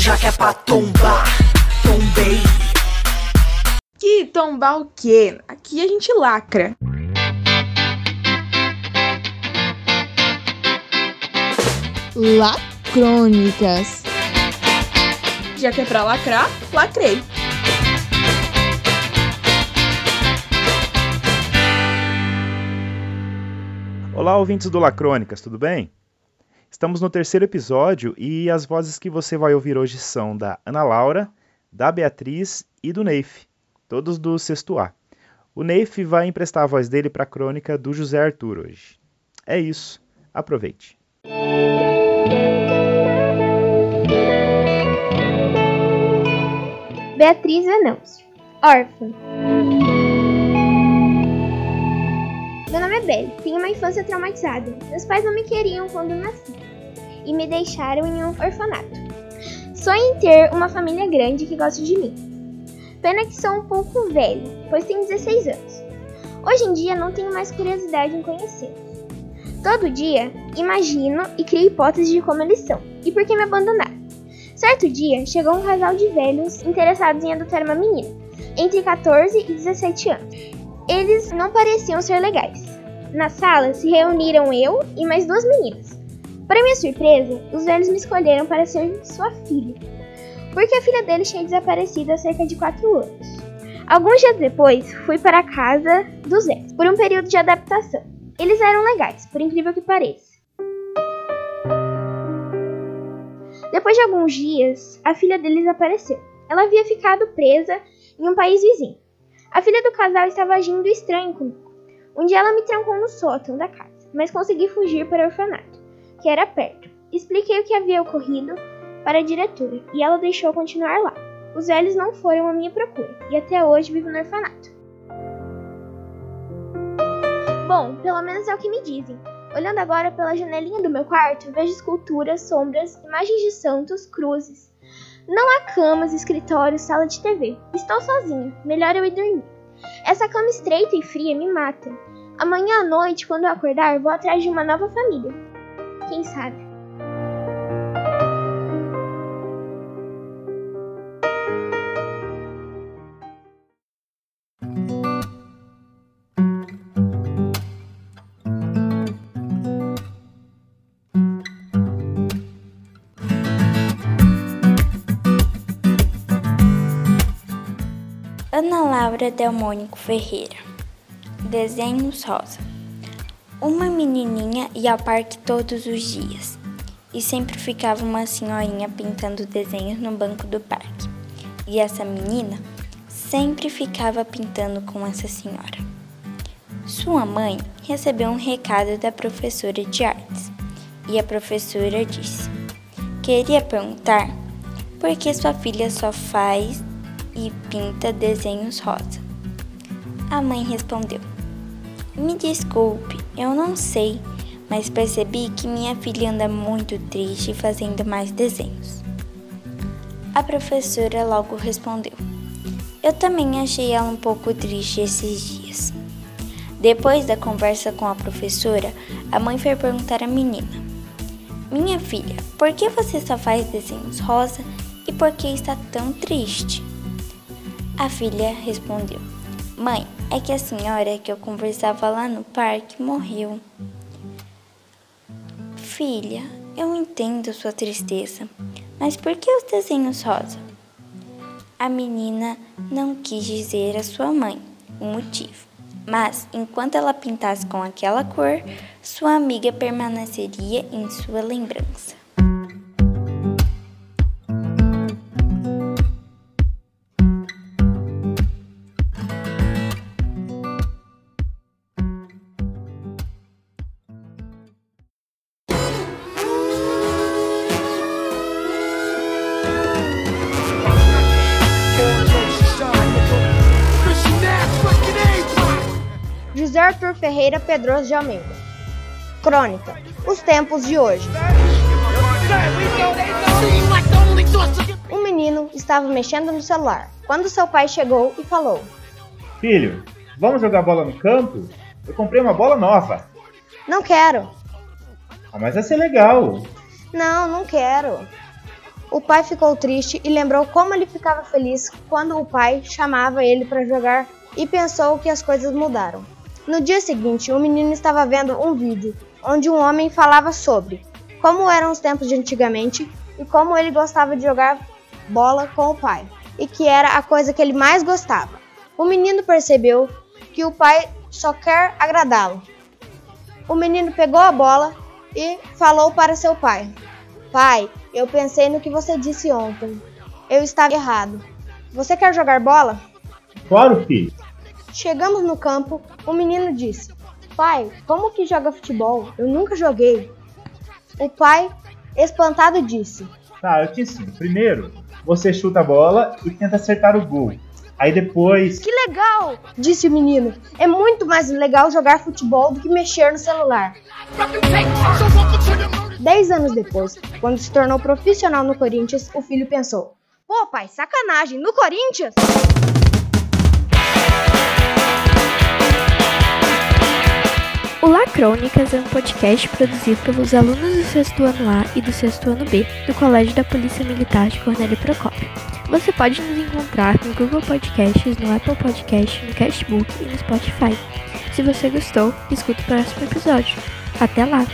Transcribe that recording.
Já que é pra tombar, tombei. Que tombar o quê? Aqui a gente lacra. Lacrônicas. Já que é pra lacrar, lacrei. Olá, ouvintes do Lacrônicas, tudo bem? Estamos no terceiro episódio e as vozes que você vai ouvir hoje são da Ana Laura, da Beatriz e do Neif, todos do sexto A. O Neif vai emprestar a voz dele para a crônica do José Arthur hoje. É isso, aproveite. Beatriz Venâncio, órfã. Meu nome é Belle, tenho uma infância traumatizada. Meus pais não me queriam quando nasci e me deixaram em um orfanato. Sonho em ter uma família grande que goste de mim. Pena que sou um pouco velho, pois tenho 16 anos. Hoje em dia não tenho mais curiosidade em conhecer. Todo dia imagino e crio hipóteses de como eles são e por que me abandonaram. Certo dia, chegou um casal de velhos interessados em adotar uma menina, entre 14 e 17 anos. Eles não pareciam ser legais. Na sala se reuniram eu e mais duas meninas. Para minha surpresa, os velhos me escolheram para ser sua filha, porque a filha deles tinha desaparecido há cerca de 4 anos. Alguns dias depois, fui para a casa dos velhos por um período de adaptação. Eles eram legais, por incrível que pareça. Depois de alguns dias, a filha deles apareceu. Ela havia ficado presa em um país vizinho. A filha do casal estava agindo estranho comigo. Um dia ela me trancou no sótão da casa, mas consegui fugir para o orfanato, que era perto. Expliquei o que havia ocorrido para a diretora e ela deixou continuar lá. Os velhos não foram à minha procura e até hoje vivo no orfanato. Bom, pelo menos é o que me dizem. Olhando agora pela janelinha do meu quarto, vejo esculturas, sombras, imagens de santos, cruzes. Não há camas, escritórios, sala de TV. Estou sozinha. Melhor eu ir dormir. Essa cama estreita e fria me mata. Amanhã à noite, quando eu acordar, vou atrás de uma nova família. Quem sabe? Ana Laura Delmônico Ferreira Desenhos rosa Uma menininha ia ao parque todos os dias e sempre ficava uma senhorinha pintando desenhos no banco do parque. E essa menina sempre ficava pintando com essa senhora. Sua mãe recebeu um recado da professora de artes e a professora disse: Queria perguntar por que sua filha só faz e pinta desenhos rosa. A mãe respondeu: Me desculpe, eu não sei, mas percebi que minha filha anda muito triste fazendo mais desenhos. A professora logo respondeu: Eu também achei ela um pouco triste esses dias. Depois da conversa com a professora, a mãe foi perguntar à menina: Minha filha, por que você só faz desenhos rosa e por que está tão triste? A filha respondeu: Mãe, é que a senhora que eu conversava lá no parque morreu. Filha, eu entendo sua tristeza, mas por que os desenhos rosa? A menina não quis dizer à sua mãe o motivo, mas enquanto ela pintasse com aquela cor, sua amiga permaneceria em sua lembrança. José Arthur Ferreira Pedroso de Almeida. Crônica: Os tempos de hoje. Um menino estava mexendo no celular quando seu pai chegou e falou: Filho, vamos jogar bola no campo? Eu comprei uma bola nova. Não quero. Ah, mas vai ser legal. Não, não quero. O pai ficou triste e lembrou como ele ficava feliz quando o pai chamava ele para jogar e pensou que as coisas mudaram. No dia seguinte, o menino estava vendo um vídeo onde um homem falava sobre como eram os tempos de antigamente e como ele gostava de jogar bola com o pai, e que era a coisa que ele mais gostava. O menino percebeu que o pai só quer agradá-lo. O menino pegou a bola e falou para seu pai: Pai, eu pensei no que você disse ontem. Eu estava errado. Você quer jogar bola? Claro, filho. Chegamos no campo, o menino disse: Pai, como que joga futebol? Eu nunca joguei. O pai, espantado, disse: Tá, eu te ensino. Primeiro, você chuta a bola e tenta acertar o gol. Aí depois. Que legal! Disse o menino. É muito mais legal jogar futebol do que mexer no celular. Dez anos depois, quando se tornou profissional no Corinthians, o filho pensou: Pô, pai, sacanagem, no Corinthians? O Lacrônicas é um podcast produzido pelos alunos do sexto ano A e do sexto ano B do Colégio da Polícia Militar de Cornélio Procópio. Você pode nos encontrar no Google Podcasts, no Apple Podcasts, no Castbook e no Spotify. Se você gostou, escute o próximo episódio. Até lá!